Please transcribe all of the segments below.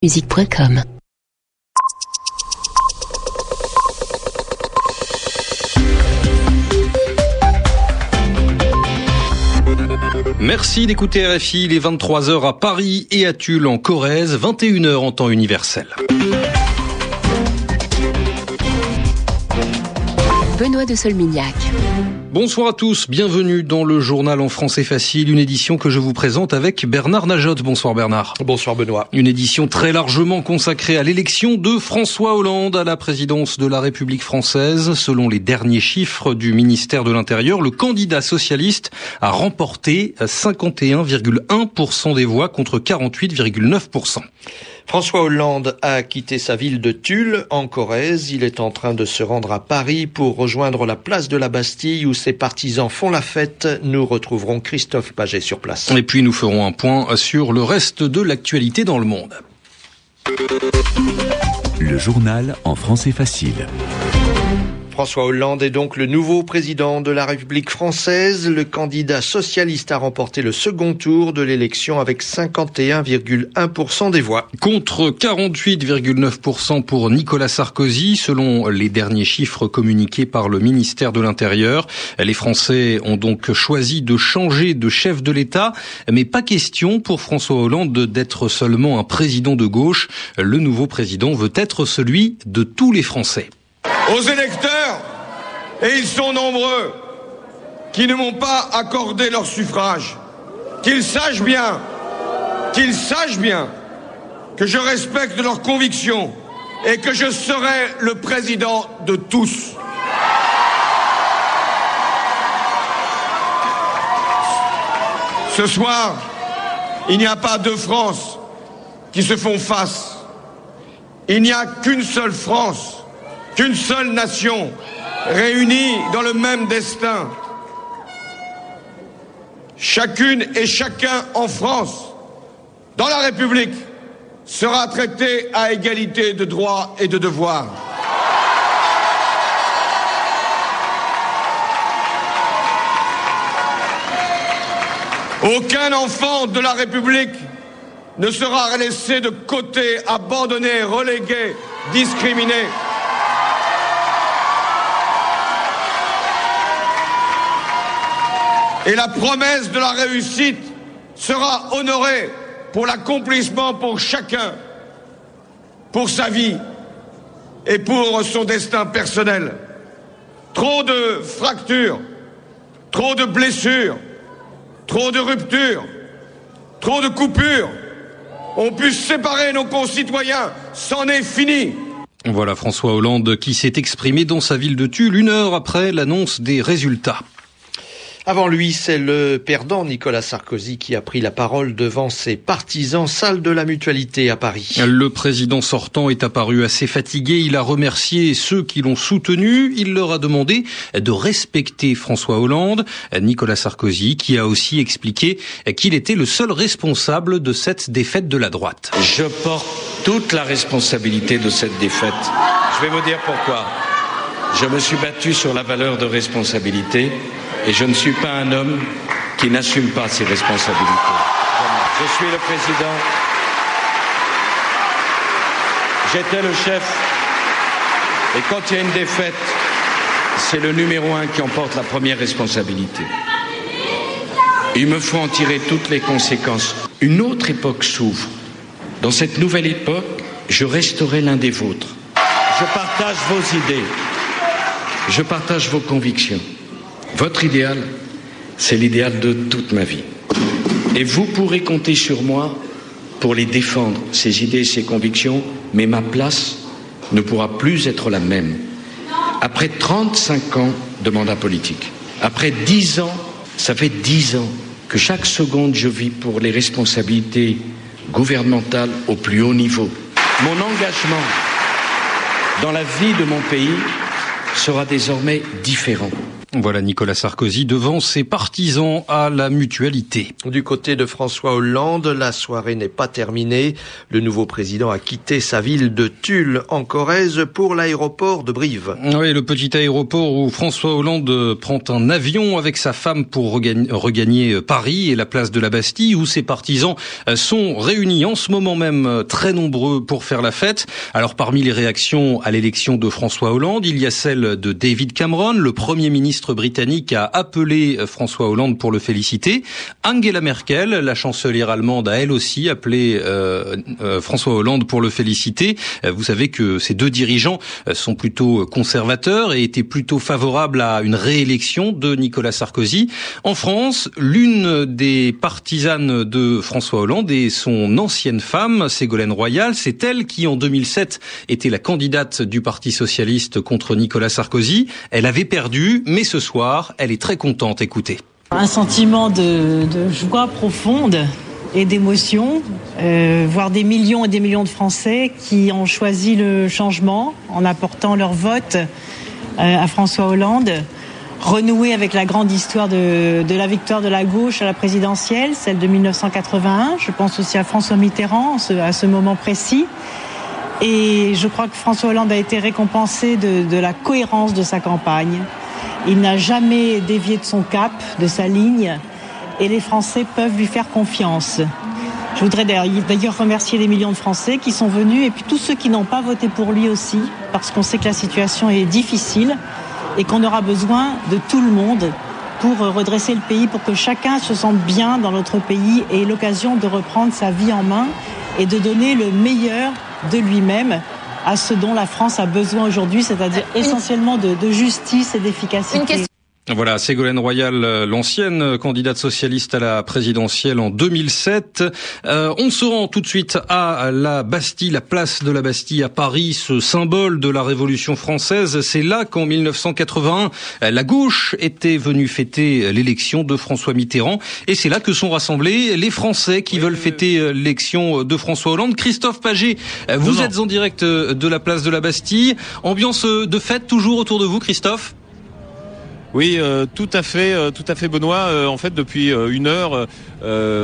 musique.com Merci d'écouter RFI, les 23h à Paris et à Tulle en Corrèze, 21h en temps universel. Benoît de Solmignac. Bonsoir à tous, bienvenue dans le journal en français facile, une édition que je vous présente avec Bernard Najotte. Bonsoir Bernard. Bonsoir Benoît. Une édition très largement consacrée à l'élection de François Hollande à la présidence de la République française. Selon les derniers chiffres du ministère de l'Intérieur, le candidat socialiste a remporté 51,1% des voix contre 48,9%. François Hollande a quitté sa ville de Tulle, en Corrèze. Il est en train de se rendre à Paris pour rejoindre la place de la Bastille où ses partisans font la fête. Nous retrouverons Christophe Paget sur place. Et puis nous ferons un point sur le reste de l'actualité dans le monde. Le journal en français facile. François Hollande est donc le nouveau président de la République française. Le candidat socialiste a remporté le second tour de l'élection avec 51,1% des voix. Contre 48,9% pour Nicolas Sarkozy, selon les derniers chiffres communiqués par le ministère de l'Intérieur. Les Français ont donc choisi de changer de chef de l'État, mais pas question pour François Hollande d'être seulement un président de gauche. Le nouveau président veut être celui de tous les Français aux électeurs, et ils sont nombreux, qui ne m'ont pas accordé leur suffrage, qu'ils sachent bien, qu'ils sachent bien que je respecte leurs convictions et que je serai le président de tous. Ce soir, il n'y a pas deux France qui se font face. Il n'y a qu'une seule France qu'une seule nation réunie dans le même destin. Chacune et chacun en France, dans la République, sera traité à égalité de droits et de devoirs. Aucun enfant de la République ne sera laissé de côté, abandonné, relégué, discriminé. Et la promesse de la réussite sera honorée pour l'accomplissement pour chacun, pour sa vie et pour son destin personnel. Trop de fractures, trop de blessures, trop de ruptures, trop de coupures ont pu séparer nos concitoyens. C'en est fini. Voilà François Hollande qui s'est exprimé dans sa ville de Tulle une heure après l'annonce des résultats. Avant lui, c'est le perdant Nicolas Sarkozy qui a pris la parole devant ses partisans, salle de la mutualité à Paris. Le président sortant est apparu assez fatigué. Il a remercié ceux qui l'ont soutenu. Il leur a demandé de respecter François Hollande. Nicolas Sarkozy qui a aussi expliqué qu'il était le seul responsable de cette défaite de la droite. Je porte toute la responsabilité de cette défaite. Je vais vous dire pourquoi. Je me suis battu sur la valeur de responsabilité. Et je ne suis pas un homme qui n'assume pas ses responsabilités. Je suis le président. J'étais le chef. Et quand il y a une défaite, c'est le numéro un qui emporte la première responsabilité. Il me faut en tirer toutes les conséquences. Une autre époque s'ouvre. Dans cette nouvelle époque, je resterai l'un des vôtres. Je partage vos idées. Je partage vos convictions. Votre idéal, c'est l'idéal de toute ma vie. Et vous pourrez compter sur moi pour les défendre, ces idées, ces convictions, mais ma place ne pourra plus être la même. Après 35 ans de mandat politique, après 10 ans, ça fait 10 ans que chaque seconde je vis pour les responsabilités gouvernementales au plus haut niveau. Mon engagement dans la vie de mon pays sera désormais différent. Voilà Nicolas Sarkozy devant ses partisans à la mutualité. Du côté de François Hollande, la soirée n'est pas terminée. Le nouveau président a quitté sa ville de Tulle en Corrèze pour l'aéroport de Brive. Oui, le petit aéroport où François Hollande prend un avion avec sa femme pour regagner Paris et la place de la Bastille où ses partisans sont réunis en ce moment même très nombreux pour faire la fête. Alors parmi les réactions à l'élection de François Hollande, il y a celle de David Cameron, le premier ministre britannique a appelé François Hollande pour le féliciter. Angela Merkel, la chancelière allemande, a elle aussi appelé euh, euh, François Hollande pour le féliciter. Euh, vous savez que ces deux dirigeants sont plutôt conservateurs et étaient plutôt favorables à une réélection de Nicolas Sarkozy. En France, l'une des partisanes de François Hollande et son ancienne femme, Ségolène Royal, c'est elle qui en 2007 était la candidate du Parti socialiste contre Nicolas Sarkozy. Elle avait perdu, mais ce soir, elle est très contente. Écoutez. Un sentiment de, joie profonde et d'émotion, euh, voir des millions et des millions de Français qui ont choisi le changement en apportant leur vote euh, à François Hollande, renouer avec la grande histoire de, la victoire de la gauche à la présidentielle, celle de 1981. Je pense aussi à François Mitterrand à ce moment précis. Et je crois que François Hollande a été récompensé de la cohérence de sa campagne, il n'a jamais dévié de son cap, de sa ligne, et les Français peuvent lui faire confiance. Je voudrais d'ailleurs remercier les millions de Français qui sont venus et puis tous ceux qui n'ont pas voté pour lui aussi, parce qu'on sait que la situation est difficile et qu'on aura besoin de tout le monde pour redresser le pays, pour que chacun se sente bien dans notre pays et l'occasion de reprendre sa vie en main et de donner le meilleur de lui-même à ce dont la France a besoin aujourd'hui, c'est-à-dire essentiellement de, de justice et d'efficacité. Voilà, Ségolène Royal, euh, l'ancienne candidate socialiste à la présidentielle en 2007. Euh, on se rend tout de suite à la Bastille, la place de la Bastille à Paris, ce symbole de la Révolution française. C'est là qu'en 1981, la gauche était venue fêter l'élection de François Mitterrand. Et c'est là que sont rassemblés les Français qui veulent fêter euh, l'élection de François Hollande. Christophe Paget, vous êtes en direct de la place de la Bastille. Ambiance de fête toujours autour de vous, Christophe? Oui, euh, tout à fait, euh, tout à fait, Benoît. Euh, en fait, depuis une heure,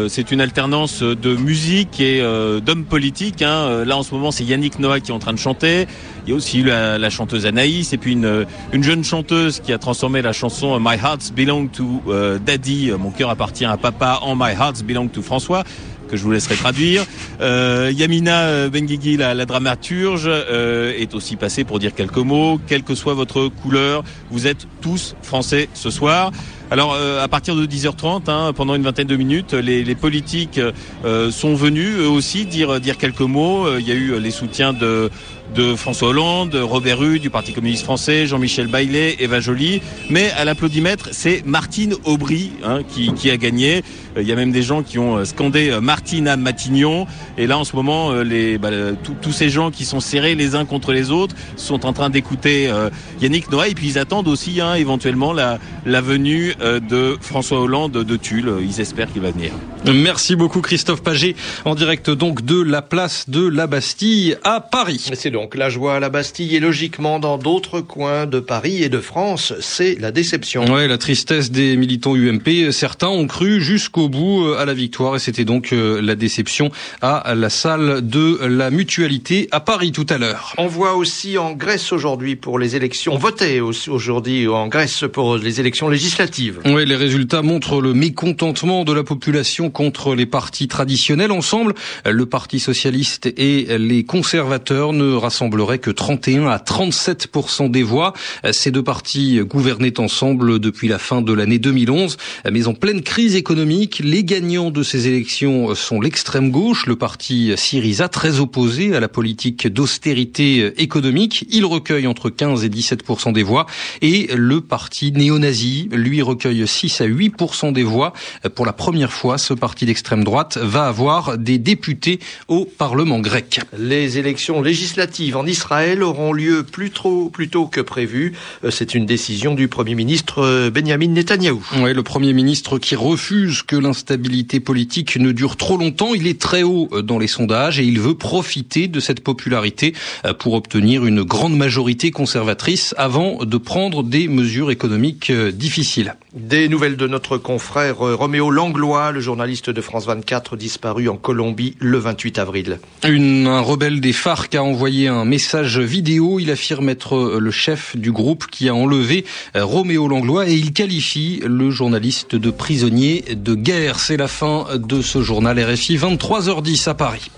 c'est une alternance de musique et d'hommes politiques. Hein. Là, en ce moment, c'est Yannick Noah qui est en train de chanter. Il y a aussi la, la chanteuse Anaïs et puis une, une, jeune chanteuse qui a transformé la chanson My Hearts Belong to Daddy. Mon cœur appartient à papa en My Hearts Belong to François que je vous laisserai traduire. Euh, Yamina Benguigui, la, la dramaturge, euh, est aussi passée pour dire quelques mots. Quelle que soit votre couleur, vous êtes tous français ce soir. Alors euh, à partir de 10h30, hein, pendant une vingtaine de minutes, les, les politiques euh, sont venus eux aussi dire dire quelques mots. Euh, il y a eu les soutiens de de François Hollande, Robert Hue du Parti communiste français, Jean-Michel Baillet, Eva Joly. Mais à l'applaudimètre, c'est Martine Aubry hein, qui, qui, a gagné. Euh, il y a même des gens qui ont euh, scandé euh, Martine à Matignon. Et là, en ce moment, les, bah, tous ces gens qui sont serrés les uns contre les autres sont en train d'écouter Yannick Noah. Et puis ils attendent aussi hein, éventuellement la, la venue de François Hollande de Tulle. Ils espèrent qu'il va venir. Merci beaucoup Christophe Paget, en direct donc de la place de la Bastille à Paris. Donc la joie à la Bastille et logiquement dans d'autres coins de Paris et de France, c'est la déception. Ouais, la tristesse des militants UMP. Certains ont cru jusqu'au bout euh, à la victoire et c'était donc euh, la déception à la salle de la mutualité à Paris tout à l'heure. On voit aussi en Grèce aujourd'hui pour les élections, voter aujourd'hui en Grèce pour les élections législatives. Oui, les résultats montrent le mécontentement de la population contre les partis traditionnels. Ensemble, le Parti socialiste et les conservateurs ne rassembleraient que 31 à 37 des voix. Ces deux partis gouvernaient ensemble depuis la fin de l'année 2011, mais en pleine crise économique, les gagnants de ces élections sont l'extrême gauche, le parti Syriza, très opposé à la politique d'austérité économique. Il recueille entre 15 et 17 des voix, et le parti néo-nazi, lui, recueille 6 à 8 des voix. Pour la première fois, ce parti d'extrême droite, va avoir des députés au Parlement grec. Les élections législatives en Israël auront lieu plus, trop, plus tôt que prévu. Euh, c'est une décision du Premier ministre euh, Benjamin Netanyahou. Oui, le Premier ministre qui refuse que l'instabilité politique ne dure trop longtemps. Il est très haut euh, dans les sondages et il veut profiter de cette popularité pour obtenir une grande majorité conservatrice avant de prendre des mesures économiques difficiles. Des nouvelles de notre confrère Roméo Langlois, le journaliste de France 24 disparu en Colombie le 28 avril. Une, un rebelle des FARC a un message vidéo. Il affirme être le chef du groupe qui a enlevé Roméo Langlois et il qualifie le journaliste de prisonnier de guerre. C'est la fin de ce journal RFI 23h10 à Paris.